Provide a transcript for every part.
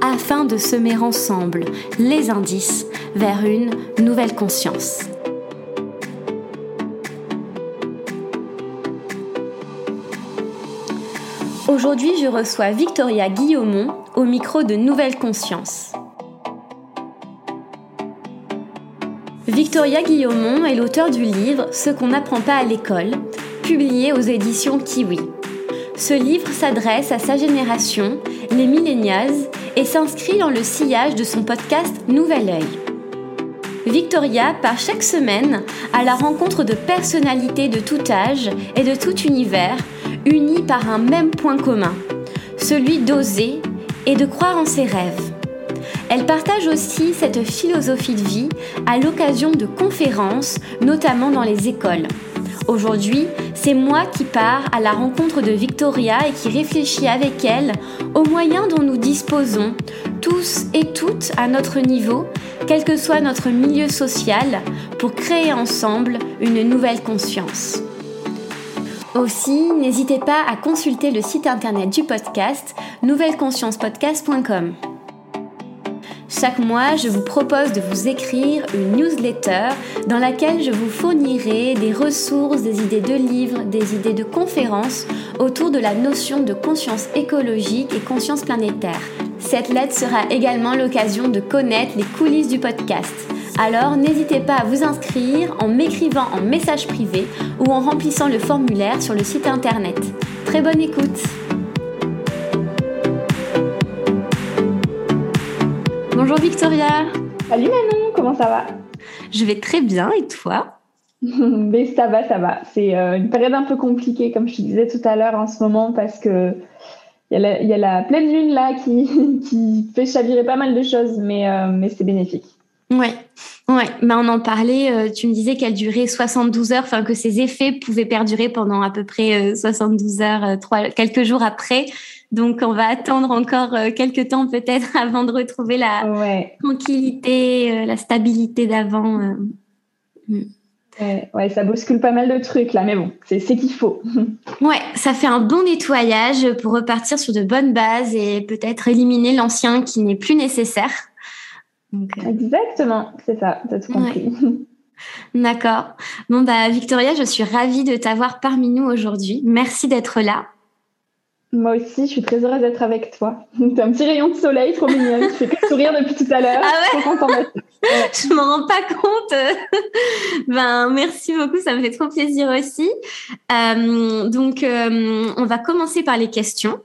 afin de semer ensemble les indices vers une nouvelle conscience. Aujourd'hui, je reçois Victoria Guillaumont au micro de Nouvelle Conscience. Victoria Guillaumont est l'auteur du livre Ce qu'on n'apprend pas à l'école, publié aux éditions Kiwi. Ce livre s'adresse à sa génération, les millennials, et s'inscrit dans le sillage de son podcast Nouvel Oeil. Victoria part chaque semaine à la rencontre de personnalités de tout âge et de tout univers, unies par un même point commun, celui d'oser et de croire en ses rêves. Elle partage aussi cette philosophie de vie à l'occasion de conférences, notamment dans les écoles. Aujourd'hui, c'est moi qui pars à la rencontre de Victoria et qui réfléchis avec elle aux moyens dont nous disposons, tous et toutes à notre niveau, quel que soit notre milieu social, pour créer ensemble une nouvelle conscience. Aussi, n'hésitez pas à consulter le site internet du podcast nouvelleconsciencepodcast.com. Chaque mois, je vous propose de vous écrire une newsletter dans laquelle je vous fournirai des ressources, des idées de livres, des idées de conférences autour de la notion de conscience écologique et conscience planétaire. Cette lettre sera également l'occasion de connaître les coulisses du podcast. Alors n'hésitez pas à vous inscrire en m'écrivant en message privé ou en remplissant le formulaire sur le site internet. Très bonne écoute Bonjour Victoria. Salut Manon, comment ça va? Je vais très bien et toi? Mais ça va, ça va. C'est euh, une période un peu compliquée, comme je te disais tout à l'heure en ce moment, parce que il y, a la pleine lune là qui, qui fait chavirer pas mal de choses, mais, euh, mais c'est bénéfique. Ouais, ouais. Mais on en parlait. Euh, tu me disais qu'elle durait 72 heures, enfin que ses effets pouvaient perdurer pendant à peu près 72 heures, trois, quelques jours après. Donc, on va attendre encore euh, quelques temps peut-être avant de retrouver la tranquillité, euh, la stabilité d'avant. Euh. Ouais, ça bouscule pas mal de trucs là, mais bon, c'est ce qu'il faut. ouais, ça fait un bon nettoyage pour repartir sur de bonnes bases et peut-être éliminer l'ancien qui n'est plus nécessaire. Exactement, c'est ça, tu as tout compris. D'accord. Bon, bah, Victoria, je suis ravie de t'avoir parmi nous aujourd'hui. Merci d'être là. Moi aussi, je suis très heureuse d'être avec toi. T'as un petit rayon de soleil trop mignon. Tu fais que sourire depuis tout à l'heure. Ah ouais? Je m'en rends pas compte. ben, merci beaucoup. Ça me fait trop plaisir aussi. Euh, donc, euh, on va commencer par les questions.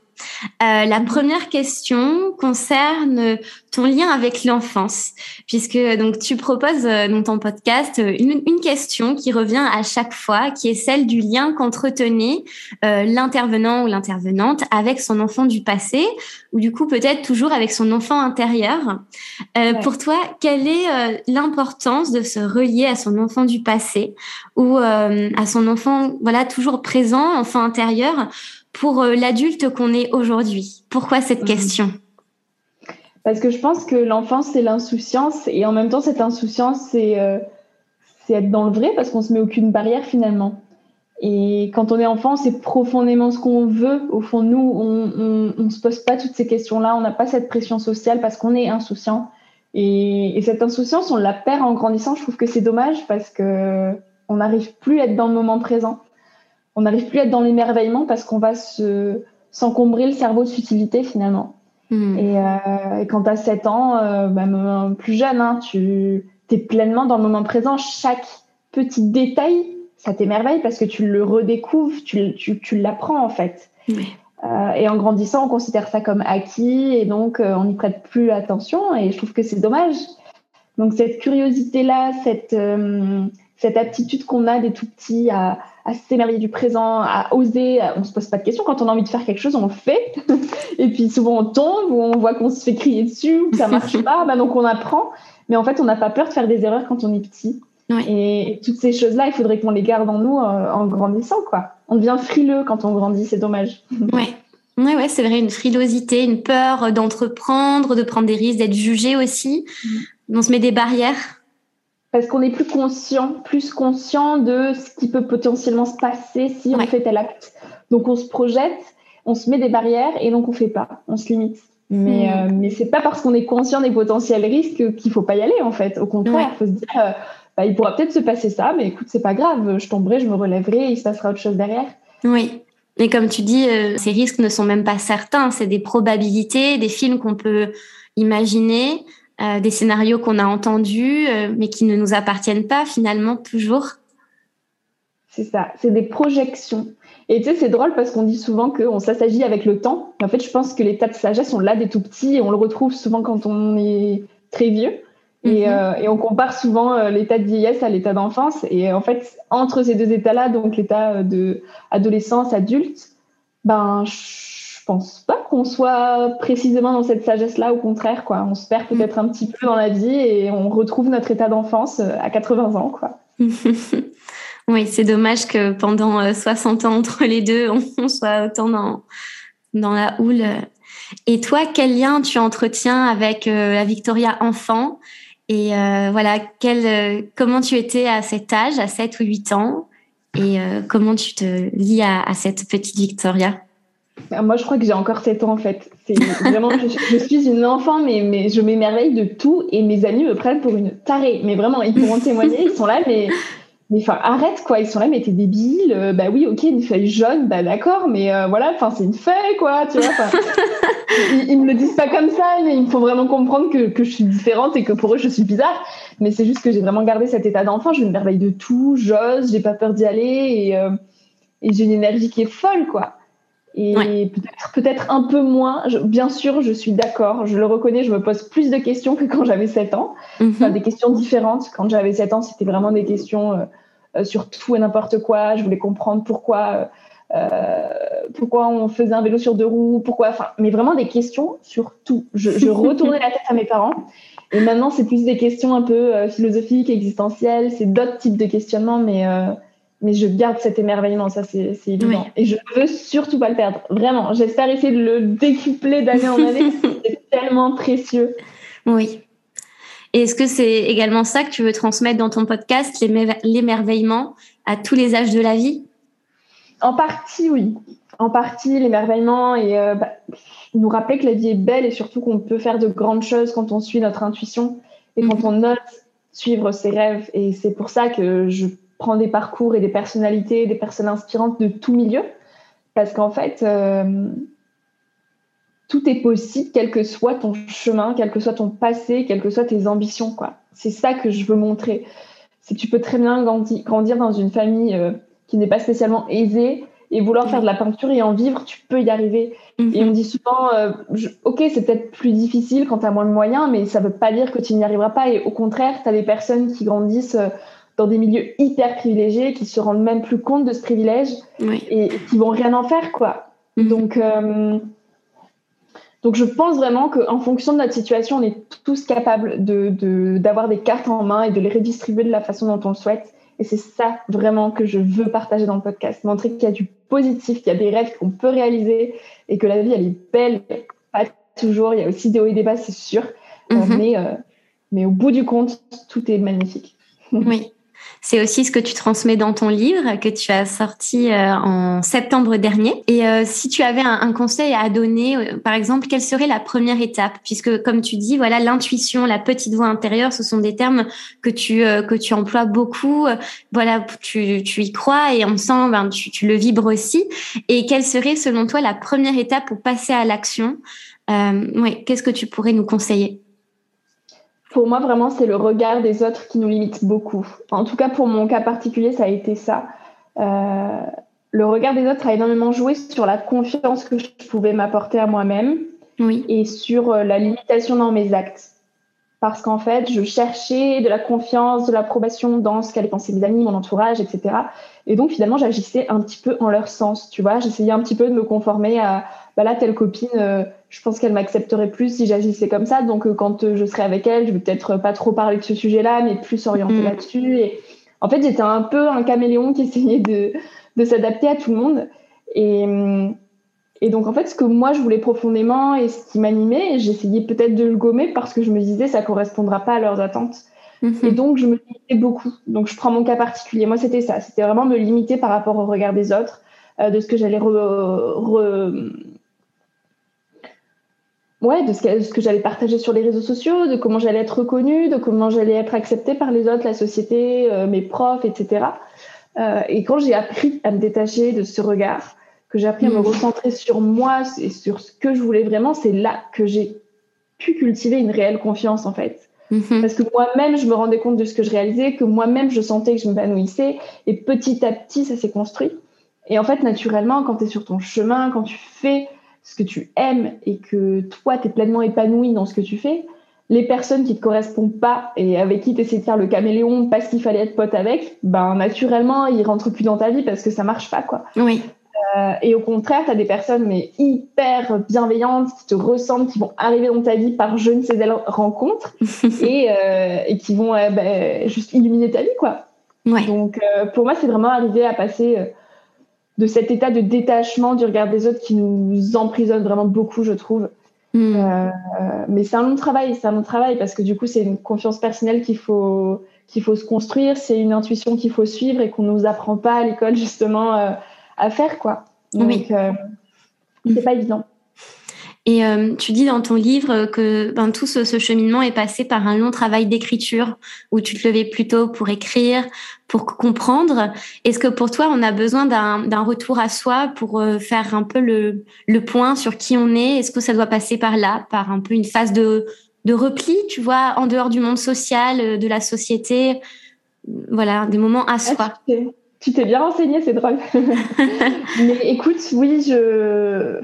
Euh, la première question concerne ton lien avec l'enfance, puisque donc tu proposes euh, dans ton podcast une, question qui revient à chaque fois, qui est celle du lien qu'entretenait euh, l'intervenant ou l'intervenante avec son enfant du passé, ou du coup peut-être toujours avec son enfant intérieur. Pour toi, quelle est l'importance de se relier à son enfant du passé ou à son enfant, voilà, toujours présent, enfant intérieur, pour euh, l'adulte qu'on est aujourd'hui? Pourquoi cette mhm. question? Parce que je pense que l'enfance, c'est l'insouciance et en même temps, cette insouciance, c'est euh, être dans le vrai parce qu'on se met aucune barrière finalement. Et quand on est enfant, c'est profondément ce qu'on veut. Au fond, nous, on ne se pose pas toutes ces questions-là. On n'a pas cette pression sociale parce qu'on est insouciant. Et, et, cette insouciance, on la perd en grandissant. Je trouve que c'est dommage parce que on n'arrive plus à être dans le moment présent on n'arrive plus à être dans l'émerveillement parce qu'on va se s'encombrer le cerveau de futilité finalement. Hmm. Euh, et, quand tu as 7 ans, euh, même plus jeune, hein, tu es pleinement dans le moment présent. Chaque petit détail, ça t'émerveille parce que tu le redécouvres, tu, tu, l'apprends en fait. Euh, et en grandissant, on considère ça comme acquis et donc on n'y prête plus attention et je trouve que c'est dommage. Donc cette curiosité-là, cette, cette aptitude qu'on a des tout petits à, à s'émerveiller du présent, à oser. On se pose pas de questions. Quand on a envie de faire quelque chose, on le fait. et puis souvent on tombe ou on voit qu'on se fait crier dessus ou que ça marche pas. Bah, donc on apprend. Mais en fait, on n'a pas peur de faire des erreurs quand on est petit. Et, toutes ces choses-là, il faudrait qu'on les garde en nous euh, en grandissant, quoi. On devient frileux quand on grandit, c'est dommage. Ouais. Ouais, ouais, c'est vrai, une frilosité, une peur d'entreprendre, de prendre des risques, d'être jugé aussi. Mm. On se met des barrières parce qu'on est plus conscient, plus conscient de ce qui peut potentiellement se passer si on fait tel acte. Donc on se projette, on se met des barrières et donc on fait pas, on se limite. Mais, hmm. euh, mais c'est pas parce qu'on est conscient des potentiels risques qu'il faut pas y aller en fait. Au contraire, il faut se dire, euh, bah, il pourra peut-être se passer ça, mais écoute, c'est pas grave, je tomberai, je me relèverai, il se passera autre chose derrière. Oui. Et comme tu dis, euh, ces risques ne sont même pas certains, c'est des probabilités, des films qu'on peut imaginer. Euh, des scénarios qu'on a entendus, euh, mais qui ne nous appartiennent pas finalement toujours. C'est ça, c'est des projections. Et tu sais, c'est drôle parce qu'on dit souvent qu'on s'assagit avec le temps. en fait, je pense que l'état de sagesse, on l'a des tout petits et on le retrouve souvent quand on est très vieux. Et, mhm. euh, et on compare souvent l'état de vieillesse à l'état d'enfance. Et en fait, entre ces deux états-là, donc l'état de adolescence, adulte, ben, je pense pas qu'on soit précisément dans cette sagesse-là, au contraire, quoi. On se perd peut-être un petit peu dans la vie et on retrouve notre état d'enfance euh, à 80 ans, quoi. oui, c'est dommage que pendant 60 euh, ans entre les deux, on soit autant dans, dans la houle. Et toi, quel lien tu entretiens avec euh, la Victoria enfant? Et voilà, quel, comment tu étais à cet âge, à 7 ou 8 ans? Et comment tu te lis à, cette petite Victoria? Moi, je crois que j'ai encore 7 ans en fait. C'est vraiment, je, suis une enfant, mais, mais je m'émerveille de tout et mes amis me prennent pour une tarée. Mais vraiment, ils pourront témoigner, ils sont là, mais, mais enfin, arrête quoi. Ils sont là, mais t'es débile. Euh, bah oui, ok, une feuille jaune, bah d'accord, mais euh, voilà, enfin, c'est une feuille quoi, tu vois. ils, ils, me le disent pas comme ça, mais il me faut vraiment comprendre que, que je suis différente et que pour eux, je suis bizarre. Mais c'est juste que j'ai vraiment gardé cet état d'enfant. Je m'émerveille de tout, j'ose, j'ai pas peur d'y aller et, euh, et j'ai une énergie qui est folle quoi. Et peut-être peut-être un peu moins. bien sûr, je suis d'accord, je le reconnais, je me pose plus de questions que quand j'avais 7 ans. Mhm. Enfin, des questions différentes. Quand j'avais 7 ans, c'était vraiment des questions euh, euh, sur tout et n'importe quoi. Je voulais comprendre pourquoi, euh, pourquoi on faisait un vélo sur deux roues, pourquoi. Enfin, mais vraiment des questions sur tout. Je, je retournais la tête à mes parents. Et maintenant, c'est plus des questions un peu philosophiques, existentielles. C'est d'autres types de questionnements, mais mais je garde cet émerveillement, ça c'est évident. Et je veux surtout pas le perdre. Vraiment, j'espère essayer de le décupler d'année en année. c'est tellement précieux. Oui. Et est-ce que c'est également ça que tu veux transmettre dans ton podcast, l'émerveillement à tous les âges de la vie? En partie, oui. En partie, l'émerveillement et euh, bah, nous rappeler que la vie est belle et surtout qu'on peut faire de grandes choses quand on suit notre intuition et quand mhm. on note suivre ses rêves. Et c'est pour ça que je prendre des parcours et des personnalités, des personnes inspirantes de tout milieu. Parce qu'en fait, euh, tout est possible, quel que soit ton chemin, quel que soit ton passé, quelles que soient tes ambitions. quoi. C'est ça que je veux montrer. C'est que tu peux très bien grandir dans une famille euh, qui n'est pas spécialement aisée et vouloir faire de la peinture et en vivre, tu peux y arriver. Et on mhm. dit souvent, euh, ok, c'est peut-être plus difficile quand tu as moins de moyens, mais ça ne veut pas dire que tu n'y arriveras pas. Et au contraire, tu as des personnes qui grandissent dans des milieux hyper privilégiés qui se rendent même plus compte de ce privilège et, qui vont rien en faire quoi. Mhm. Donc euh, donc je pense vraiment qu'en fonction de notre situation, on est tous capables de d'avoir des cartes en main et de les redistribuer de la façon dont on le souhaite. Et c'est ça vraiment que je veux partager dans le podcast, montrer qu'il y a du positif, qu'il y a des rêves qu'on peut réaliser et que la vie elle est belle, pas toujours. Il y a aussi des hauts et des bas, c'est sûr, mhm. mais euh, mais au bout du compte, tout est magnifique. Oui. C'est aussi ce que tu transmets dans ton livre que tu as sorti euh, en septembre dernier. Et euh, si tu avais un, conseil à donner, euh, par exemple, quelle serait la première étape? Puisque, comme tu dis, voilà, l'intuition, la petite voix intérieure, ce sont des termes que tu que tu emploies beaucoup. Voilà, tu, tu y crois et on sent, ben, tu, tu le vibres aussi. Et quelle serait, selon toi, la première étape pour passer à l'action? Oui, qu'est-ce que tu pourrais nous conseiller? Pour moi, vraiment, c'est le regard des autres qui nous limite beaucoup. En tout cas, pour mon cas particulier, ça a été ça. Euh, le regard des autres a énormément joué sur la confiance que je pouvais m'apporter à moi-même oui. et sur euh, la limitation dans mes actes. Parce qu'en fait, je cherchais de la confiance, de l'approbation dans ce qu'allaient penser mes amis, mon entourage, etc. Et donc, finalement, j'agissais un petit peu en leur sens, tu vois. J'essayais un petit peu de me conformer à, bah là, telle copine, euh, je pense qu'elle m'accepterait plus si j'agissais comme ça. Donc, euh, quand euh, je serai avec elle, je vais peut-être pas trop parler de ce sujet-là, mais plus orienter mm. là-dessus. Et en fait, j'étais un peu un caméléon qui essayait de, de s'adapter à tout le monde. Et, et donc, en fait, ce que moi, je voulais profondément et ce qui m'animait, j'essayais peut-être de le gommer parce que je me disais, ça correspondra pas à leurs attentes. Et mhm. donc, je me limitais beaucoup. Donc, je prends mon cas particulier. Moi, c'était ça. C'était vraiment me limiter par rapport au regard des autres, euh, de ce que j'allais Ouais, de ce que, ce que j'allais partager sur les réseaux sociaux, de comment j'allais être reconnue, de comment j'allais être acceptée par les autres, la société, euh, mes profs, etc. Euh, et quand j'ai appris à me détacher de ce regard, que j'ai appris à me mhm. recentrer sur moi et sur ce que je voulais vraiment, c'est là que j'ai pu cultiver une réelle confiance en fait. Mhm. Parce que moi-même, je me rendais compte de ce que je réalisais, que moi-même, je sentais que je m'épanouissais. Et petit à petit, ça s'est construit. Et en fait, naturellement, quand tu es sur ton chemin, quand tu fais ce que tu aimes et que toi, tu es pleinement épanoui dans ce que tu fais, les personnes qui te correspondent pas et avec qui tu essaies de faire le caméléon parce qu'il fallait être pote avec, ben naturellement, ils rentrent plus dans ta vie parce que ça marche pas, quoi. Oui. Euh, et au contraire, tu as des personnes mais hyper bienveillantes qui te ressemblent, qui vont arriver dans ta vie par je ne sais quelle rencontre et, euh, et, qui vont euh, ben, juste illuminer ta vie. quoi. Donc pour moi, c'est vraiment arriver à passer de cet état de détachement du regard des autres qui nous emprisonne vraiment beaucoup, je trouve. Hmm. mais c'est un long travail, c'est un long travail parce que du coup, c'est une confiance personnelle qu'il faut, qu'il faut se construire, c'est une intuition qu'il faut suivre et qu'on ne nous apprend pas à l'école justement à faire, quoi. Donc, oui. Euh, c'est pas évident. Et euh, tu dis dans ton livre que ben, tout ce, cheminement est passé par un long travail d'écriture où tu te levais plutôt pour écrire, pour comprendre. Est-ce que pour toi, on a besoin d'un retour à soi pour euh, faire un peu le, le point sur qui on est? Est-ce que ça doit passer par là, par un peu une phase de, de repli, tu vois, en dehors du monde social, de la société? Voilà, des moments à soi. Tu t'es bien renseignée, c'est drôle. Mais écoute, oui, je.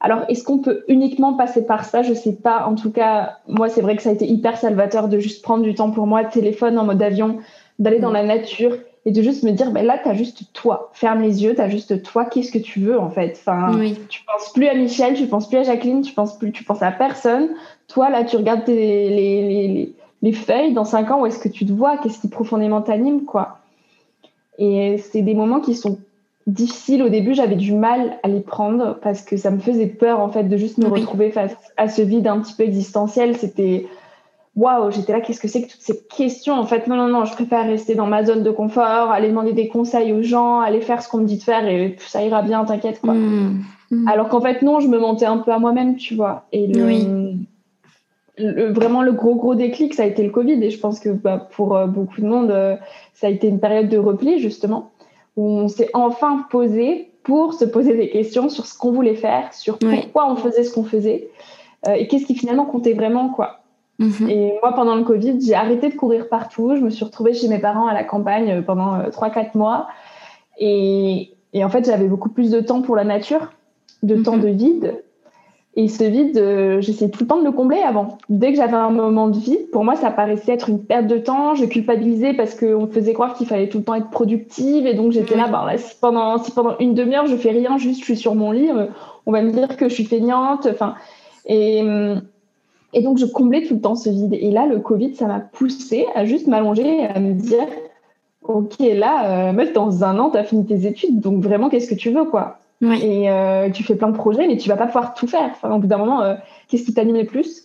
Alors, est-ce qu'on peut uniquement passer par ça? Je sais pas. En tout cas, moi, c'est vrai que ça a été hyper salvateur de juste prendre du temps pour moi, téléphone en mode avion, d'aller dans la nature et de juste me dire, ben là, tu as juste toi. Ferme les yeux, tu as juste toi. Qu'est-ce que tu veux, en fait? Enfin, oui. Tu penses plus à Michel, tu penses plus à Jacqueline, tu penses plus, tu penses à personne. Toi, là, tu regardes les, les, les, les feuilles dans cinq ans, où est-ce que tu te vois? Qu'est-ce qui profondément t'anime, quoi? Et c'est des moments qui sont difficiles. Au début, j'avais du mal à les prendre parce que ça me faisait peur, en fait, de juste me retrouver face à ce vide un petit peu existentiel. C'était waouh, j'étais là, qu'est-ce que c'est que toutes ces questions En fait, non, non, non, je préfère rester dans ma zone de confort, aller demander des conseils aux gens, aller faire ce qu'on me dit de faire et ça ira bien, t'inquiète, quoi. Mmh. Mmh. Alors qu'en fait, non, je me mentais un peu à moi-même, tu vois. Et le, vraiment le gros gros déclic, ça a été le Covid. Et je pense que bah, pour euh, beaucoup de monde, euh, ça a été une période de repli justement, où on s'est enfin posé pour se poser des questions sur ce qu'on voulait faire, sur pourquoi on faisait ce qu'on faisait, euh, et qu'est-ce qui finalement comptait vraiment, quoi. Mhm. Et moi, pendant le Covid, j'ai arrêté de courir partout. Je me suis retrouvée chez mes parents à la campagne pendant 3-4 mois. Et, et, en fait, j'avais beaucoup plus de temps pour la nature, de temps mhm. de vide. Et ce vide, euh, j'essayais tout le temps de le combler avant. Dès que j'avais un moment de vide, pour moi, ça paraissait être une perte de temps. Je culpabilisais parce qu'on me faisait croire qu'il fallait tout le temps être productive. Et donc, j'étais là, bah, là si, pendant, si pendant une demi-heure, je fais rien, juste je suis sur mon lit, on va me dire que je suis feignante. Enfin, et, euh, et donc, je comblais tout le temps ce vide. Et là, le Covid, ça m'a poussé à juste m'allonger et à me dire, OK, là, euh, dans un an, tu as fini tes études. Donc, vraiment, qu'est-ce que tu veux, quoi? Et euh, tu fais plein de projets, mais tu vas pas pouvoir tout faire. Enfin, au bout d'un moment, euh, qu'est-ce qui t'animait plus?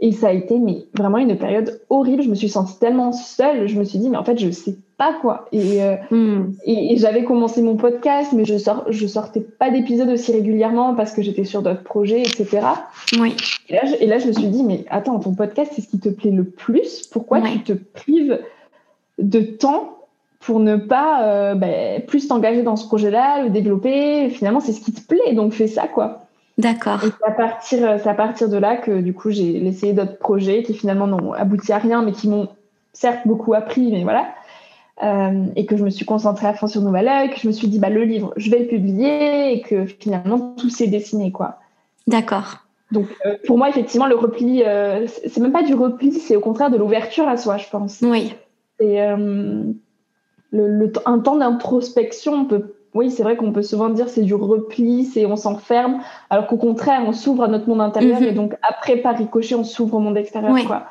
Et ça a été mais, vraiment une période horrible. Je me suis sentie tellement seule. Je me suis dit, mais en fait, je sais pas quoi. Et, euh, hmm. et, j'avais commencé mon podcast, mais je, sors, je sortais pas d'épisodes aussi régulièrement parce que j'étais sur d'autres projets, etc. Oui. Et là, je, et là, je me suis dit, mais attends, ton podcast, c'est ce qui te plaît le plus? Pourquoi tu te prives de temps pour ne pas euh, ben, plus t'engager dans ce projet-là, le développer. Finalement, c'est ce qui te plaît, donc fais ça, quoi. D'accord. Et c'est à partir, euh, à partir de là que du coup j'ai essayé d'autres projets qui finalement n'ont abouti à rien, mais qui m'ont certes beaucoup appris, mais voilà. Euh, et que je me suis concentrée à fond sur Nouvelle Oeil, que je me suis dit bah le livre, je vais le publier, et que finalement tout s'est dessiné, quoi. D'accord. Donc pour moi effectivement le repli, c'est même pas du repli, c'est au contraire de l'ouverture à soi, je pense. Oui. Et le, un temps d'introspection. On peut, oui, c'est vrai qu'on peut souvent dire c'est du repli, c'est on s'enferme, alors qu'au contraire, on s'ouvre à notre monde intérieur mhm. et donc après, par ricochet, on s'ouvre au monde extérieur. Quoi.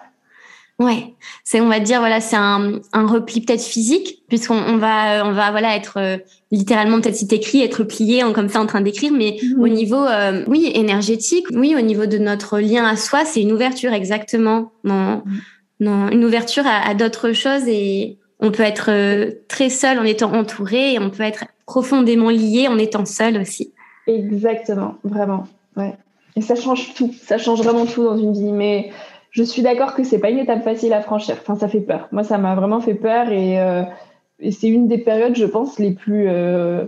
Ouais, c'est on va dire voilà c'est un, un repli peut-être physique puisqu'on on va on va voilà être euh, littéralement peut-être si t'écris être plié en, comme ça en train d'écrire mais mhm. au niveau euh, oui énergétique oui au niveau de notre lien à soi c'est une ouverture exactement non mhm. non une ouverture à, à d'autres choses et on peut être euh, très seul en étant entouré et on peut être profondément lié en étant seul aussi. Exactement, vraiment. Ouais. Et ça change tout, ça change vraiment tout dans une vie. Mais je suis d'accord que c'est pas une étape facile à franchir. Enfin, ça fait peur. Moi, ça m'a vraiment fait peur et, euh, c'est une des périodes, je pense, les plus euh,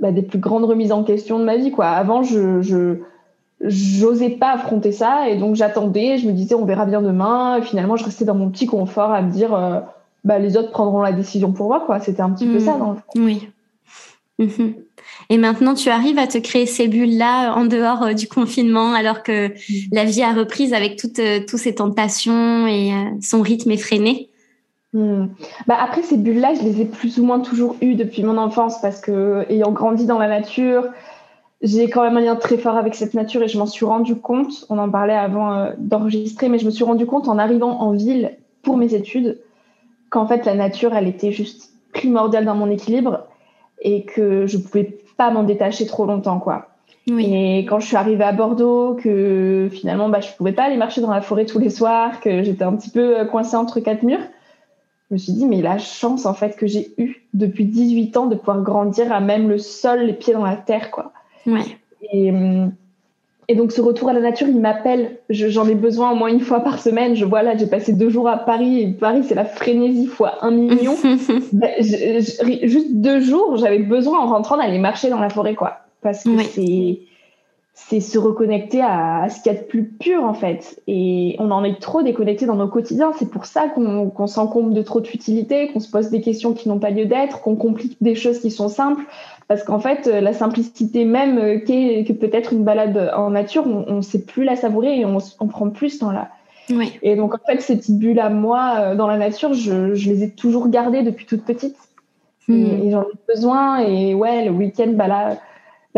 bah, des plus grandes remises en question de ma vie. Quoi. Avant, je, je j'osais pas affronter ça et donc j'attendais. Je me disais, on verra bien demain. Et finalement, je restais dans mon petit confort à me dire bah, les autres prendront la décision pour moi. Quoi. C'était un petit peu ça dans le Oui. Mhm. Et maintenant, tu arrives à te créer ces bulles-là en dehors euh, du confinement, alors que mm. la vie a reprise avec toutes, euh, toutes ces tentations et euh, son rythme effréné? Mm. Bah après, ces bulles-là, je les ai plus ou moins toujours eues depuis mon enfance parce que, ayant grandi dans la nature, j'ai quand même un lien très fort avec cette nature et je m'en suis rendu compte. On en parlait avant d'enregistrer, mais je me suis rendu compte en arrivant en ville pour mes études qu'en fait la nature, elle était juste primordiale dans mon équilibre et que je pouvais pas m'en détacher trop longtemps, quoi. Et quand je suis arrivée à Bordeaux, que finalement, bah, je pouvais pas aller marcher dans la forêt tous les soirs, que j'étais un petit peu euh, coincée entre quatre murs, je me suis dit, mais la chance, en fait, que j'ai eue depuis 18 ans de pouvoir grandir à même le sol, les pieds dans la terre, quoi. Ouais. Et, hum, et donc ce retour à la nature, il m'appelle. J'en ai besoin au moins une fois par semaine. Je vois là, j'ai passé deux jours à Paris. Et Paris, c'est la frénésie fois un million. Ben, juste deux jours, j'avais besoin en rentrant d'aller marcher dans la forêt, quoi. Parce que c'est c'est se reconnecter à, ce qu'il y a de plus pur en fait. Et on en est trop déconnecté dans nos quotidiens. C'est pour ça qu'on s'encombre de trop de futilité, qu'on se pose des questions qui n'ont pas lieu d'être, qu'on complique des choses qui sont simples. Parce qu'en fait, la simplicité même euh, qu'est que peut-être une balade en nature, on ne sait plus la savourer et on, on prend plus ce temps-là. Oui. Et donc en fait, ces petites bulles à moi euh, dans la nature, je, je les ai toujours gardées depuis toute petite. Hmm. Et, j'en ai besoin. Et ouais, le week-end, bah là,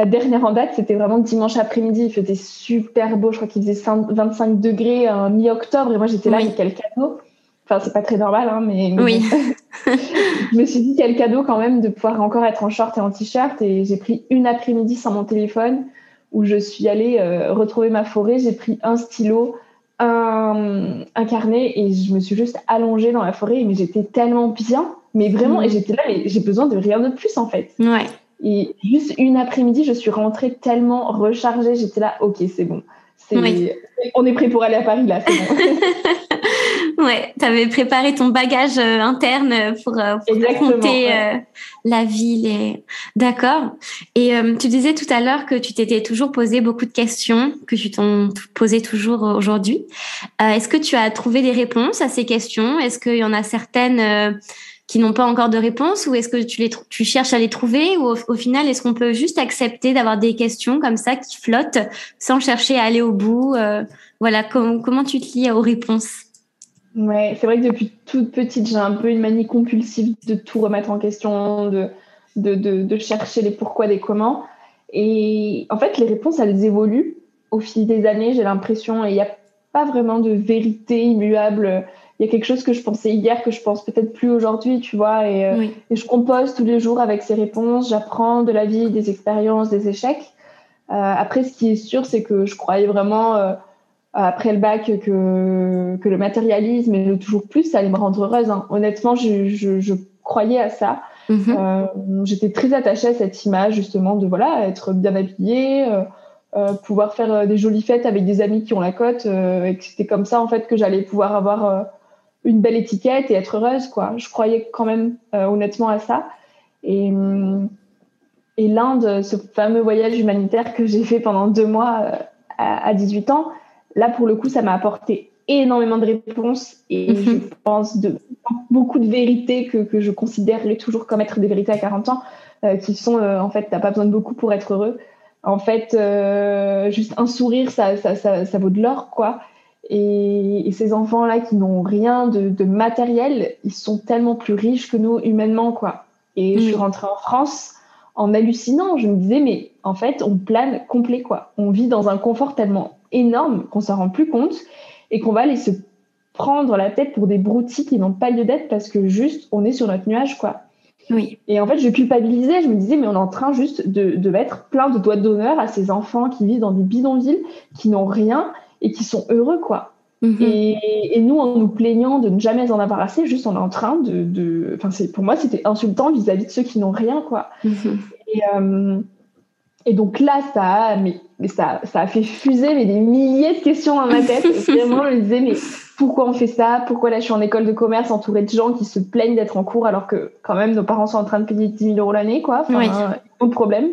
la dernière en date, c'était vraiment dimanche après-midi. Il faisait super beau. Je crois qu'il faisait 25 degrés mi-octobre. Et moi, j'étais là avec quel cadeau? Enfin, c'est pas très normal, hein, mais, oui. je me suis dit quel cadeau quand même de pouvoir encore être en short et en t-shirt. Et j'ai pris une après-midi sans mon téléphone où je suis allée euh, retrouver ma forêt. J'ai pris un stylo, un, un, carnet et je me suis juste allongée dans la forêt. Mais j'étais tellement bien. Mais vraiment, et j'étais là, mais j'ai besoin de rien de plus en fait. Ouais. Et juste une après-midi, je suis rentrée tellement rechargée. J'étais là, ok, c'est bon. On est prêt pour aller à Paris là, c'est bon. ouais, tu avais préparé ton bagage euh, interne pour, euh, pour raconter euh, la ville. Et... D'accord. Et tu disais tout à l'heure que tu t'étais toujours posé beaucoup de questions, que tu t'en posais toujours aujourd'hui. Est-ce que tu as trouvé des réponses à ces questions? Est-ce qu'il y en a certaines qui n'ont pas encore de réponse ou est-ce que tu, cherches à les trouver ou au, final est-ce qu'on peut juste accepter d'avoir des questions comme ça qui flottent sans chercher à aller au bout euh, Voilà, comment tu te lis aux réponses? Ouais, c'est vrai que depuis toute petite, j'ai un peu une manie compulsive de tout remettre en question, de, de chercher les pourquoi, des comment. Et en fait, les réponses, elles évoluent au fil des années, j'ai l'impression, et il n'y a pas vraiment de vérité immuable il y a quelque chose que je pensais hier que je pense peut-être plus aujourd'hui, tu vois. Et, euh, et, je compose tous les jours avec ces réponses. J'apprends de la vie, des expériences, des échecs. Euh, après, ce qui est sûr, c'est que je croyais vraiment euh, après le bac que, que le matérialisme et le toujours plus, ça allait me rendre heureuse. Hein. Honnêtement, je, je, je, croyais à ça. Mm-hmm. Euh, J'étais très attachée à cette image justement de voilà être bien habillée. Pouvoir faire des jolies fêtes avec des amis qui ont la cote et que c'était comme ça en fait que j'allais pouvoir avoir une belle étiquette et être heureuse, quoi. Je croyais quand même euh, honnêtement à ça. Et, et l'Inde, ce fameux voyage humanitaire que j'ai fait pendant deux mois euh, à, 18 ans, là, pour le coup, ça m'a apporté énormément de réponses et mhm. je pense de beaucoup de vérités que, que je considérerais toujours comme être des vérités à 40 ans, euh, qui sont, en fait, t'as pas besoin de beaucoup pour être heureux. En fait, juste un sourire, ça, ça, ça, ça vaut de l'or, quoi. Et, ces enfants-là qui n'ont rien de, matériel, ils sont tellement plus riches que nous humainement, quoi. Et je suis rentrée en France en hallucinant. Je me disais, mais en fait, on plane complet, quoi. On vit dans un confort tellement énorme qu'on s'en rend plus compte et qu'on va aller se prendre la tête pour des broutilles qui n'ont pas lieu d'être parce que juste, on est sur notre nuage, quoi. Oui. Et en fait, je culpabilisais. Je me disais, mais on est en train juste de, de mettre plein de doigts d'honneur à ces enfants qui vivent dans des bidonvilles, qui n'ont rien et qui sont heureux, quoi. Mhm. Et, et, nous, en nous plaignant de ne jamais en avoir assez, juste on est en train de. Enfin, pour moi, c'était insultant vis-à-vis de ceux qui n'ont rien, quoi. Mhm. Et, euh, et, donc là, ça a, mais, ça, ça a fait fuser mais des milliers de questions dans ma tête. Vraiment, je me disais, mais pourquoi on fait ça? Pourquoi là, je suis en école de commerce entourée de gens qui se plaignent d'être en cours alors que, quand même, nos parents sont en train de payer 10 000 euros l'année, quoi? Enfin, oui. de problème.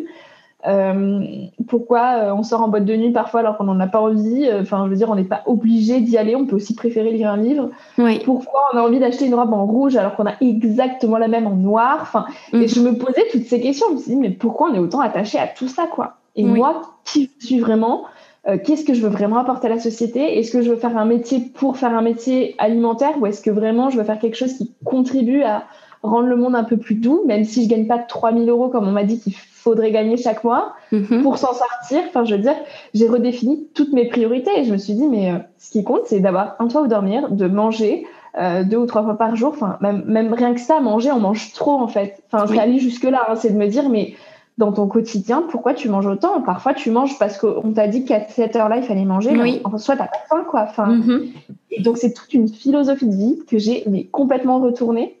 Euh, pourquoi euh, on sort en boîte de nuit parfois alors qu'on n'en a pas envie Enfin, je veux dire, on n'est pas obligé d'y aller. On peut aussi préférer lire un livre. Pourquoi on a envie d'acheter une robe en rouge alors qu'on a exactement la même en noir? Enfin, et mhm. je me posais toutes ces questions. Je me suis dit, mais pourquoi on est autant attaché à tout ça, quoi? Et moi, qui je suis vraiment euh, Qu'est-ce que je veux vraiment apporter à la société? Est-ce que je veux faire un métier pour faire un métier alimentaire ou est-ce que vraiment je veux faire quelque chose qui contribue à rendre le monde un peu plus doux, même si je gagne pas 3000 euros comme on m'a dit qu'il faudrait gagner chaque mois mhm. pour s'en sortir. Enfin, je veux dire, j'ai redéfini toutes mes priorités et je me suis dit, mais euh, ce qui compte, c'est d'avoir un toit où dormir, de manger euh, deux ou trois fois par jour. Enfin, même, même rien que ça, manger, on mange trop en fait. Enfin, c'est aller jusque-là, hein, c'est de me dire, mais dans ton quotidien, pourquoi tu manges autant? Parfois, tu manges parce qu'on t'a dit qu'à cette heure-là, il fallait manger. Oui. En soit, t'as pas faim, quoi. Enfin, mhm. Et donc, c'est toute une philosophie de vie que j'ai mais complètement retournée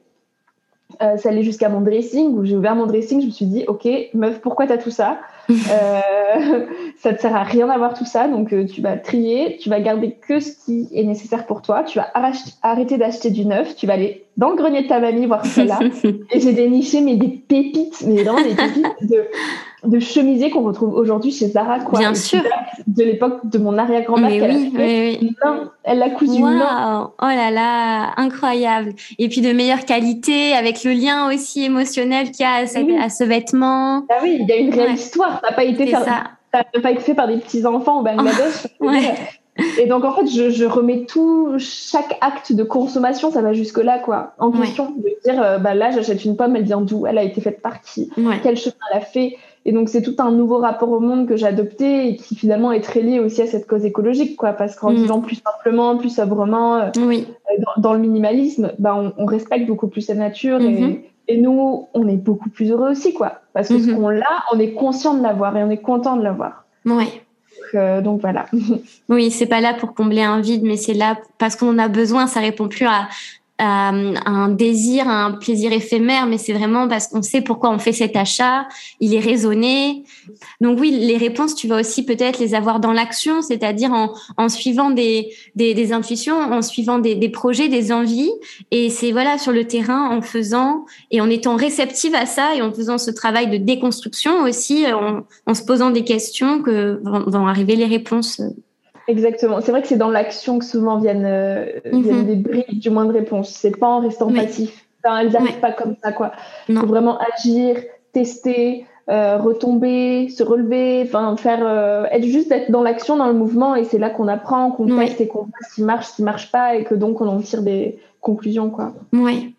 euh, ça allait jusqu'à mon dressing où j'ai ouvert mon dressing, je me suis dit ok meuf pourquoi t'as tout ça? Euh, ça te sert à rien d'avoir tout ça donc euh, tu vas trier, tu vas garder que ce qui est nécessaire pour toi, tu vas arrêter d'acheter du neuf, tu vas aller dans le grenier de ta mamie voir cela et j'ai déniché mais des pépites mais vraiment des pépites de de chemisiers qu'on retrouve aujourd'hui chez Zara, quoi. Bien sûr. De l'époque de mon arrière-grand-mère. Oui, oui, oui. Elle l'a cousu wow. Oh là là, incroyable. Et puis de meilleure qualité, avec le lien aussi émotionnel qu'il y a à, ce vêtement. Ah oui, il y a une réelle histoire. Ça n'a pas été fait, pas été fait par des petits enfants au Bangladesh. Et donc en fait, je, je, remets tout, chaque acte de consommation, ça va jusque là, quoi, en question. De dire, euh, bah là, j'achète une pomme, elle vient d'où? Elle a été faite par qui? Quel chemin elle a fait? Et donc, c'est tout un nouveau rapport au monde que j'ai adopté et qui finalement est très lié aussi à cette cause écologique, quoi. Parce qu'en mm. vivant plus simplement, plus sobrement, euh, oui. Euh, dans, le minimalisme, bah, on, on, respecte beaucoup plus la nature et, mm-hmm. et, nous, on est beaucoup plus heureux aussi, quoi. Parce que ce mm-hmm. qu'on a, on est conscient de l'avoir et on est content de l'avoir. Oui. Donc, euh, donc, voilà. oui, c'est pas là pour combler un vide, mais c'est là parce qu'on en a besoin. Ça répond plus à, un désir, un plaisir éphémère, mais c'est vraiment parce qu'on sait pourquoi on fait cet achat, il est raisonné. Donc oui, les réponses, tu vas aussi peut-être les avoir dans l'action, c'est-à-dire en, en suivant des, des, des, intuitions, en suivant des, des projets, des envies. Et c'est voilà sur le terrain, en faisant et en étant réceptive à ça et en faisant ce travail de déconstruction aussi, en, en se posant des questions que vont arriver les réponses Exactement. C'est vrai que c'est dans l'action que souvent viennent, euh, mhm. des briques du moins de réponse. C'est pas en restant passif. Enfin, elles n'arrivent pas comme ça, quoi. Il faut vraiment agir, tester, euh, retomber, se relever, enfin faire, euh, être juste d'être dans l'action, dans le mouvement, et c'est là qu'on apprend, qu'on teste et qu'on voit ce qui marche, ce qui marche pas, et que donc on en tire des conclusions, quoi. Oui.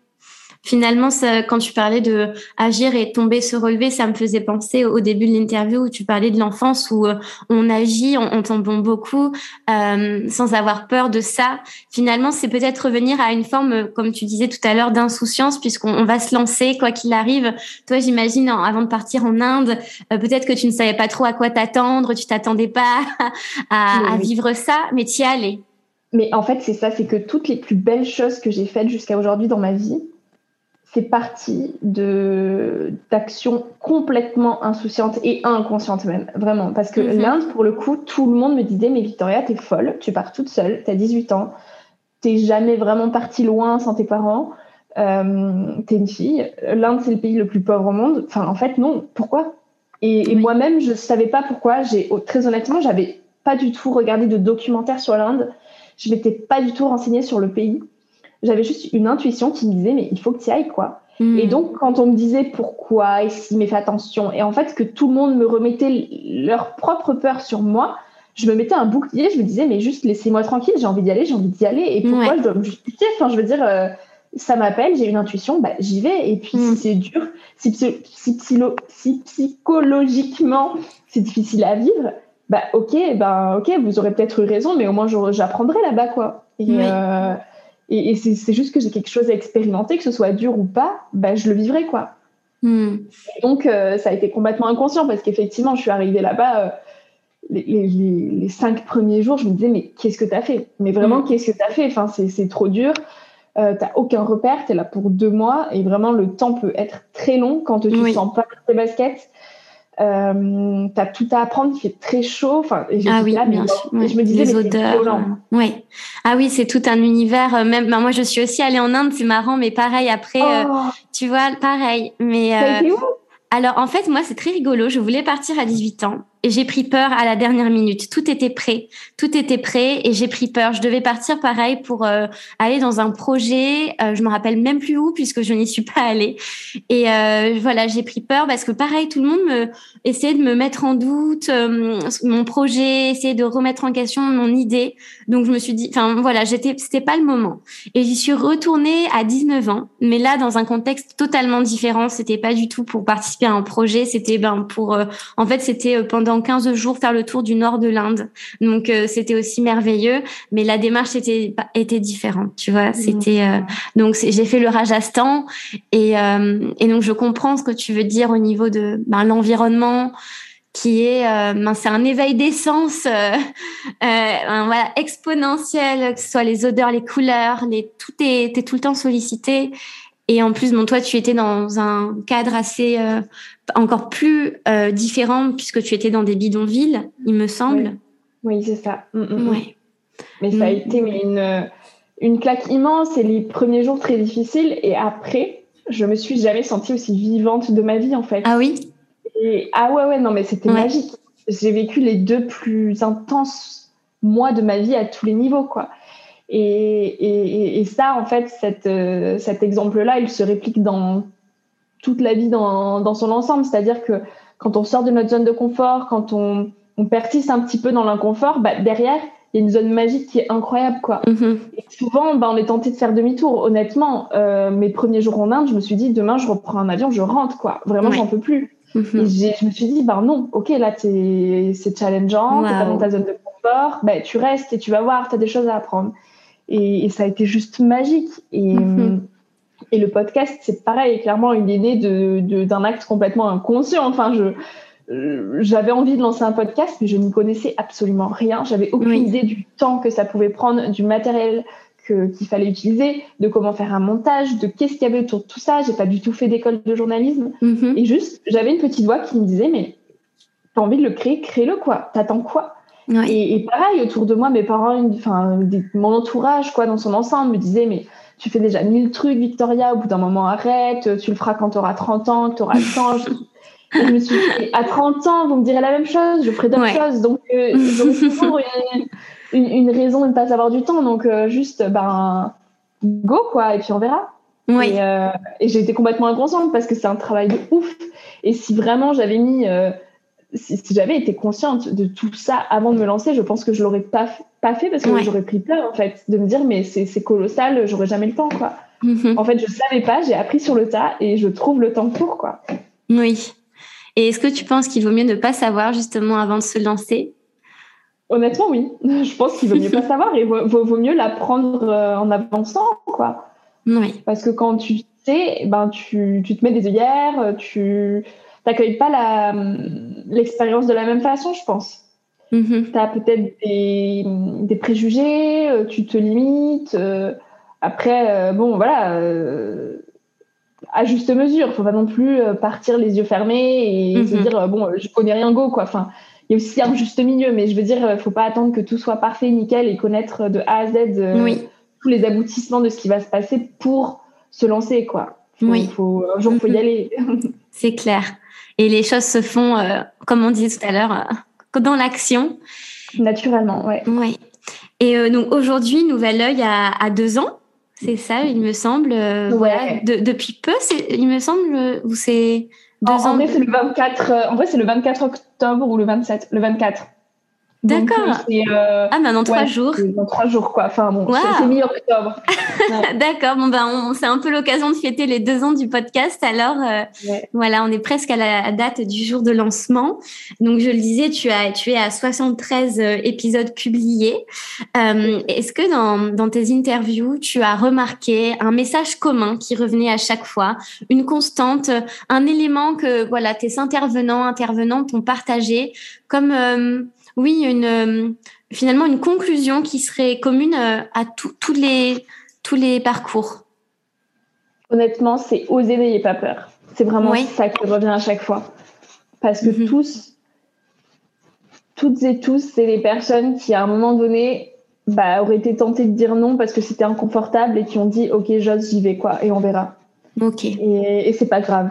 Finalement, quand tu parlais de agir et tomber, se relever, ça me faisait penser au début de l'interview où tu parlais de l'enfance où euh, on agit, on, on tombe beaucoup euh, sans avoir peur de ça. Finalement, c'est peut-être revenir à une forme, comme tu disais tout à l'heure, d'insouciance puisqu'on va se lancer quoi qu'il arrive. Toi, j'imagine avant de partir en Inde, euh, peut-être que tu ne savais pas trop à quoi t'attendre, tu t'attendais pas à, à, vivre ça, mais tu y allais. Mais en fait, c'est ça, c'est que toutes les plus belles choses que j'ai faites jusqu'à aujourd'hui dans ma vie, c'est parti de d'actions complètement insouciantes et inconscientes même, vraiment. Parce que mhm. l'Inde, pour le coup, tout le monde me disait, mais Victoria, t'es folle, tu pars toute seule, t'as 18 ans, t'es jamais vraiment partie loin sans tes parents, euh, t'es une fille, l'Inde, c'est le pays le plus pauvre au monde. Enfin, en fait, non, pourquoi? Et, moi-même, je savais pas pourquoi. J'ai, oh, très honnêtement, j'avais pas du tout regardé de documentaire sur l'Inde. Je m'étais pas du tout renseignée sur le pays j'avais juste une intuition qui me disait, mais il faut que tu y ailles, quoi. Hmm. Et donc, quand on me disait pourquoi, et si, mais fais attention, et en fait, que tout le monde me remettait leur propre peur sur moi, je me mettais un bouclier, je me disais, mais juste laissez-moi tranquille, j'ai envie d'y aller, j'ai envie d'y aller. Et pourquoi je dois me justifier? Enfin, je veux dire, euh, ça m'appelle, j'ai une intuition, bah, j'y vais. Et puis, si mm. c'est dur, si, si, psychologiquement c'est difficile à vivre, bah, ok, bah, ok, vous aurez peut-être eu raison, mais au moins j'apprendrai là-bas, quoi. Et, euh, et, c'est juste que j'ai quelque chose à expérimenter, que ce soit dur ou pas, bah, je le vivrai, quoi. Mm. Donc, euh, ça a été complètement inconscient parce qu'effectivement, je suis arrivée là-bas les, cinq premiers jours, je me disais, mais qu'est-ce que tu as fait? Mais vraiment, mm. qu'est-ce que tu as fait? Enfin, C'est trop dur. Euh, tu n'as aucun repère, tu es là pour deux mois et vraiment, le temps peut être très long quand tu ne sens pas tes baskets. Euh, tu as tout à apprendre, il fait très chaud. Enfin, ah oui, bien sûr. je me disais, les odeurs. Euh, oui. Ah oui, c'est tout un univers. Euh, même, bah, moi, je suis aussi allée en Inde, c'est marrant, mais pareil, après, oh. tu vois, pareil. Mais, alors en fait, moi, c'est très rigolo. Je voulais partir à 18 ans et j'ai pris peur à la dernière minute. Tout était prêt, tout était prêt et j'ai pris peur. Je devais partir pareil pour euh, aller dans un projet. Euh, je me rappelle même plus où puisque je n'y suis pas allée. Et euh, voilà, j'ai pris peur parce que pareil, tout le monde me essayait de me mettre en doute euh, mon projet, essayait de remettre en question mon idée. Donc je me suis dit, enfin voilà, j'étais, c'était pas le moment. Et j'y suis retournée à 19 ans, mais là dans un contexte totalement différent. C'était pas du tout pour participer à un projet. C'était ben pour, en fait, c'était pendant dans 15 jours faire le tour du nord de l'Inde. Donc euh, c'était aussi merveilleux, mais la démarche était était différente, tu vois. C'était euh, donc j'ai fait le Rajasthan et euh, et donc je comprends ce que tu veux dire au niveau de ben, l'environnement qui est ben, c'est un éveil d'essence voilà exponentiel que ce soit les odeurs les couleurs les tout est t'es tout le temps sollicité et en plus, bon, toi, tu étais dans un cadre assez euh, encore plus euh, différent puisque tu étais dans des bidonvilles, il me semble. Oui, c'est ça. Mm, mm, mm. Mais ça a été une, une claque immense et les premiers jours très difficiles. Et après, je me suis jamais sentie aussi vivante de ma vie, en fait. Ah oui? Et, Ah ouais, ouais, non, mais c'était magique. J'ai vécu les deux plus intenses mois de ma vie à tous les niveaux, quoi. Et, et, et, ça, en fait, cette, euh, cet exemple-là, il se réplique dans toute la vie dans, dans son ensemble. C'est-à-dire que quand on sort de notre zone de confort, quand on, on persiste un petit peu dans l'inconfort, bah, derrière, il y a une zone magique qui est incroyable, quoi. Et souvent, bah, on est tenté de faire demi-tour. Honnêtement, euh, mes premiers jours en Inde, je me suis dit, demain, je reprends un avion, je rentre, quoi. Vraiment, j'en peux plus. Mm-hmm. Et je me suis dit, bah non, ok, là, c'est challengeant, wow. t'es pas dans ta zone de confort, bah, tu restes et tu vas voir, tu as des choses à apprendre. Et, ça a été juste magique. Et, mhm. Et le podcast, c'est pareil, clairement une idée d'un de, d'un acte complètement inconscient. Enfin, je j'avais envie de lancer un podcast, mais je n'y connaissais absolument rien. J'avais aucune idée du temps que ça pouvait prendre, du matériel qu'il fallait utiliser, de comment faire un montage, de qu'est-ce qu'il y avait autour de tout ça. J'ai pas du tout fait d'école de journalisme. Mhm. Et juste, j'avais une petite voix qui me disait, mais t'as envie de le créer, crée-le quoi. T'attends quoi? Et, pareil, autour de moi, mes parents, enfin, mon entourage, quoi, dans son ensemble, me disaient, mais tu fais déjà mille trucs, Victoria, au bout d'un moment, arrête, tu le feras quand tu auras 30 ans, tu auras le temps. et je me suis dit, à 30 ans, vous me direz la même chose, je ferai d'autres choses. Donc, euh, toujours une, une, raison de ne pas avoir du temps. Donc, euh, juste, ben, go, quoi, et puis on verra. Oui. Et, euh, et j'ai été complètement inconsciente parce que c'est un travail de ouf. Et si vraiment j'avais mis si, j'avais été consciente de tout ça avant de me lancer, je pense que je l'aurais pas, pas fait parce que j'aurais pris peur en fait de me dire mais c'est colossal, j'aurais jamais le temps quoi. Mhm. En fait, je savais pas, j'ai appris sur le tas et je trouve le temps pour quoi. Oui. Et est-ce que tu penses qu'il vaut mieux ne pas savoir justement avant de se lancer? Honnêtement, oui. Je pense qu'il vaut mieux pas savoir et vaut, vaut, mieux l'apprendre euh, en avançant quoi. Oui. Parce que quand tu sais, ben tu, tu te mets des œillères, tu t'accueilles pas l'expérience de la même façon, je pense. Mm-hmm. Tu as peut-être des, des, préjugés, euh, tu te limites. Euh, après, euh, bon, voilà, à juste mesure. Il faut pas non plus partir les yeux fermés et se mm-hmm. dire, bon, je connais rien, go, quoi. Enfin, il y a aussi un juste milieu, mais je veux dire, il faut pas attendre que tout soit parfait, nickel, et connaître de A à Z tous les aboutissements de ce qui va se passer pour se lancer, quoi. oui. Faut, un jour, il faut y mm-hmm. aller. C'est clair et les choses se font, euh, comme on disait tout à l'heure, euh, dans l'action. Naturellement, ouais. Ouais. Et euh, donc aujourd'hui, Nouvel Oeil a, a, deux ans, c'est ça, il me semble. Voilà, depuis peu, il me semble, ou c'est deux en, ans. En vrai, c'est le 24. en vrai, c'est le 24 octobre ou le 27, le 24. D'accord. Euh, ah, bah dans trois jours. Dans trois jours, quoi. Enfin, bon, c'est mi-octobre. D'accord. Bon, ben, c'est un peu l'occasion de fêter les deux ans du podcast. Alors, euh, voilà, on est presque à la date du jour de lancement. Donc, je le disais, tu, as, tu es à 73 euh, épisodes publiés. Est-ce que dans, dans tes interviews, tu as remarqué un message commun qui revenait à chaque fois, une constante, un élément que, voilà, tes intervenants, intervenantes ont partagé comme oui, une, euh, finalement une conclusion qui serait commune euh, à tous les, tous les parcours. Honnêtement, c'est oser, n'ayez pas peur. C'est vraiment ça qui revient à chaque fois. Parce que mhm. tous, toutes et tous, c'est des personnes qui, à un moment donné, bah, auraient été tentées de dire non parce que c'était inconfortable et qui ont dit Ok, j'ose, j'y vais, quoi, et on verra. Ok. Et, et c'est pas grave.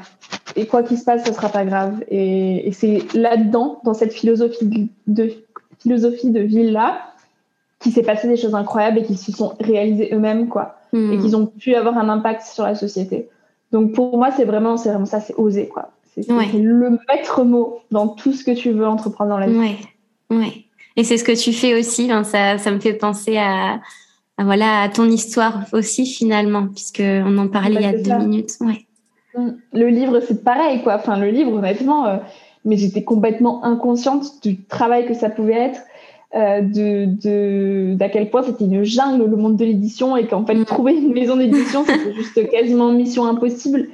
Et quoi qu'il se passe, ce sera pas grave. Et, et c'est là-dedans, dans cette philosophie de, philosophie de vie-là, qui s'est passé des choses incroyables et qui se sont réalisées eux-mêmes, quoi. Et hmm. qu'ils ont pu avoir un impact sur la société. Donc pour moi, c'est vraiment, c'est vraiment ça, c'est oser, quoi. C'est le maître mot dans tout ce que tu veux entreprendre dans la vie. Ouais, ouais. Et c'est ce que tu fais aussi. Hein, ça, ça me fait penser à, voilà, à ton histoire aussi finalement, puisque on en parlait il y a deux minutes. Ouais. Le livre, c'est pareil, quoi. Enfin, le livre, honnêtement, euh, mais j'étais complètement inconsciente du travail que ça pouvait être, euh, de d'à quel point c'était une jungle le monde de l'édition et qu'en fait mm. trouver une maison d'édition c'était juste quasiment mission impossible.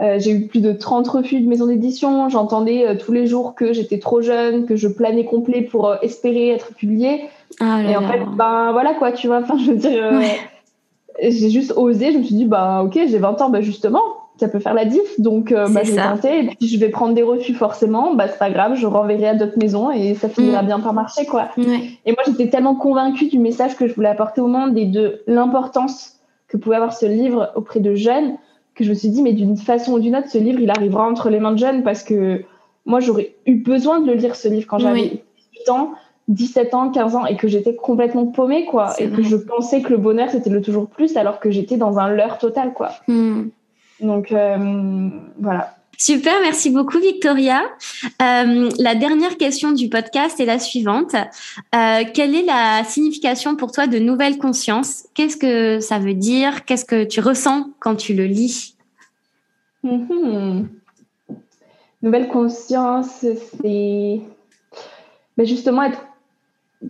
Euh, j'ai eu plus de 30 refus de maison d'édition. J'entendais tous les jours que j'étais trop jeune, que je planais complet pour espérer être publiée. Ah et en fait, ben voilà quoi, tu vois. Enfin, je veux dire, j'ai juste osé. Je me suis dit, bah ok, j'ai 20 ans, bah justement, ça peut faire la diff. Donc, euh, bah, je vais tenter. Et puis, je vais prendre des refus forcément. Bah, c'est pas grave, je renverrai à d'autres maisons et ça finira mm. bien par marcher, quoi. Et moi, j'étais tellement convaincue du message que je voulais apporter au monde et de l'importance que pouvait avoir ce livre auprès de jeunes que je me suis dit, mais d'une façon ou d'une autre, ce livre, il arrivera entre les mains de jeunes parce que moi, j'aurais eu besoin de le lire, ce livre, quand j'avais 18 ans. 17 ans, 15 ans et que j'étais complètement paumée quoi et que je pensais que le bonheur c'était le toujours plus alors que j'étais dans un leurre total quoi. Mm. Donc euh, voilà. Super, merci beaucoup Victoria. Euh, la dernière question du podcast est la suivante. Euh, quelle est la signification pour toi de nouvelle conscience? Qu'est-ce que ça veut dire? Qu'est-ce que tu ressens quand tu le lis? Mm-hmm. Nouvelle conscience, c'est ben justement être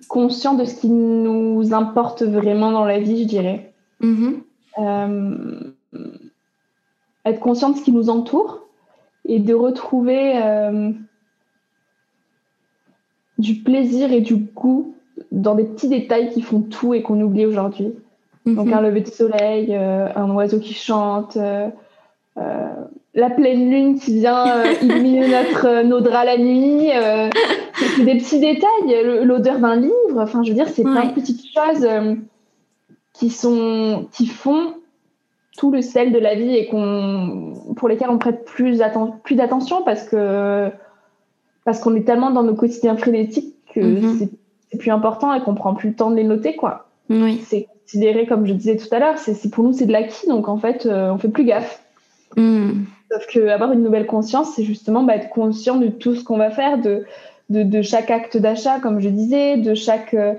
conscient de ce qui nous importe vraiment dans la vie, je dirais. Mm-hmm. Euh, être conscient de ce qui nous entoure et de retrouver euh, du plaisir et du goût dans des petits détails qui font tout et qu'on oublie aujourd'hui. Mhm. Donc un lever de soleil, euh, un oiseau qui chante, euh, la pleine lune qui vient illuminer notre, nos draps la nuit. c'est des petits détails, l'odeur d'un livre. Enfin, je veux dire, c'est plein de petites choses qui sont qui font tout le sel de la vie et qu'on pour lesquels on prête plus, plus d'attention parce que parce qu'on est tellement dans nos quotidiens frénétiques que mhm. c'est plus important et qu'on prend plus le temps de les noter quoi. Oui. C'est considéré comme je disais tout à l'heure, c'est pour nous c'est de l'acquis donc en fait euh, on fait plus gaffe. Mhm. Sauf que avoir une nouvelle conscience, c'est justement bah, être conscient de tout ce qu'on va faire, de, de, de chaque acte d'achat, comme je disais, de chaque euh,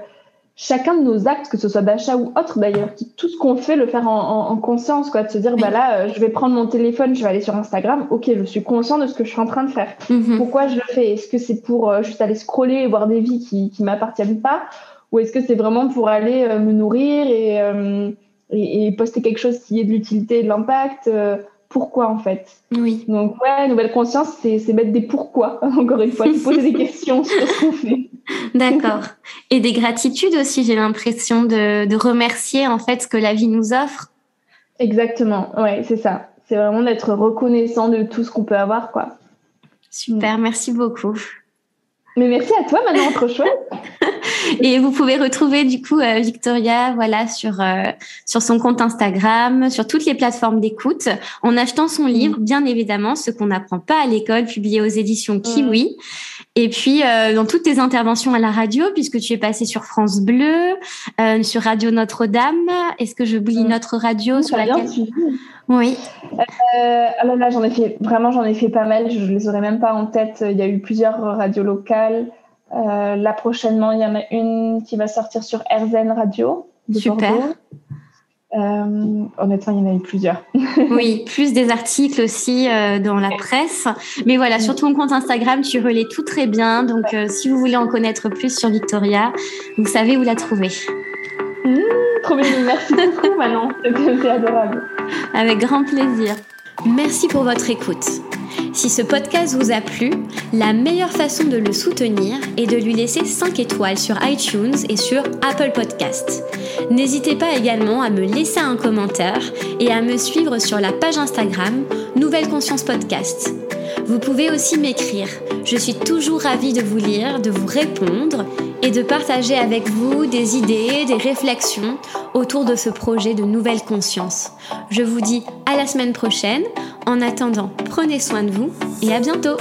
chacun de nos actes, que ce soit d'achat ou autre d'ailleurs, tout ce qu'on fait, le faire en, conscience, quoi, de se dire, bah là, euh, je vais prendre mon téléphone, je vais aller sur Instagram, ok, je suis conscient de ce que je suis en train de faire. Mhm. Pourquoi je le fais? Est-ce que c'est pour euh, juste aller scroller et voir des vies qui, qui m'appartiennent pas? Ou est-ce que c'est vraiment pour aller euh, me nourrir et, et, et, poster quelque chose qui ait de l'utilité et de l'impact pourquoi en fait. Oui. Donc ouais, nouvelle conscience, c'est mettre des pourquoi, encore une fois, poser des questions sur ce qu'on fait. D'accord. Et des gratitudes aussi, j'ai l'impression de, de, remercier en fait ce que la vie nous offre. Exactement, ouais, c'est ça. C'est vraiment d'être reconnaissant de tout ce qu'on peut avoir, quoi. Super, merci beaucoup. Mais merci à toi, maintenant, trop chouette. Et vous pouvez retrouver du coup euh, Victoria, voilà, sur euh, sur son compte Instagram, sur toutes les plateformes d'écoute, en achetant son livre, bien évidemment, ce qu'on n'apprend pas à l'école, publié aux éditions Kiwi. Et puis euh, dans toutes tes interventions à la radio, puisque tu es passé sur France Bleu, sur Radio Notre-Dame. Est-ce que je j'oublie notre radio sur laquelle Oui. Euh, là, j'en ai fait vraiment, j'en ai fait pas mal. Je, ne les aurais même pas en tête. Il y a eu plusieurs radios locales. Euh, là, prochainement, il y en a une qui va sortir sur RZN Radio. De Super. Euh, honnêtement, il y en a eu plusieurs. oui, plus des articles aussi euh, dans la presse. Mais voilà, sur ton compte Instagram, tu relais tout très bien. Donc, euh, si vous voulez en connaître plus sur Victoria, vous savez où la trouver. Mmh, trop bien, merci beaucoup, Manon. C'est adorable. Avec grand plaisir. Merci pour votre écoute. Si ce podcast vous a plu, la meilleure façon de le soutenir est de lui laisser 5 étoiles sur iTunes et sur Apple Podcast. N'hésitez pas également à me laisser un commentaire et à me suivre sur la page Instagram Nouvelle Conscience Podcast. Vous pouvez aussi m'écrire. Je suis toujours ravie de vous lire, de vous répondre et de partager avec vous des idées, des réflexions autour de ce projet de nouvelle conscience. Je vous dis à la semaine prochaine. En attendant, prenez soin de vous et à bientôt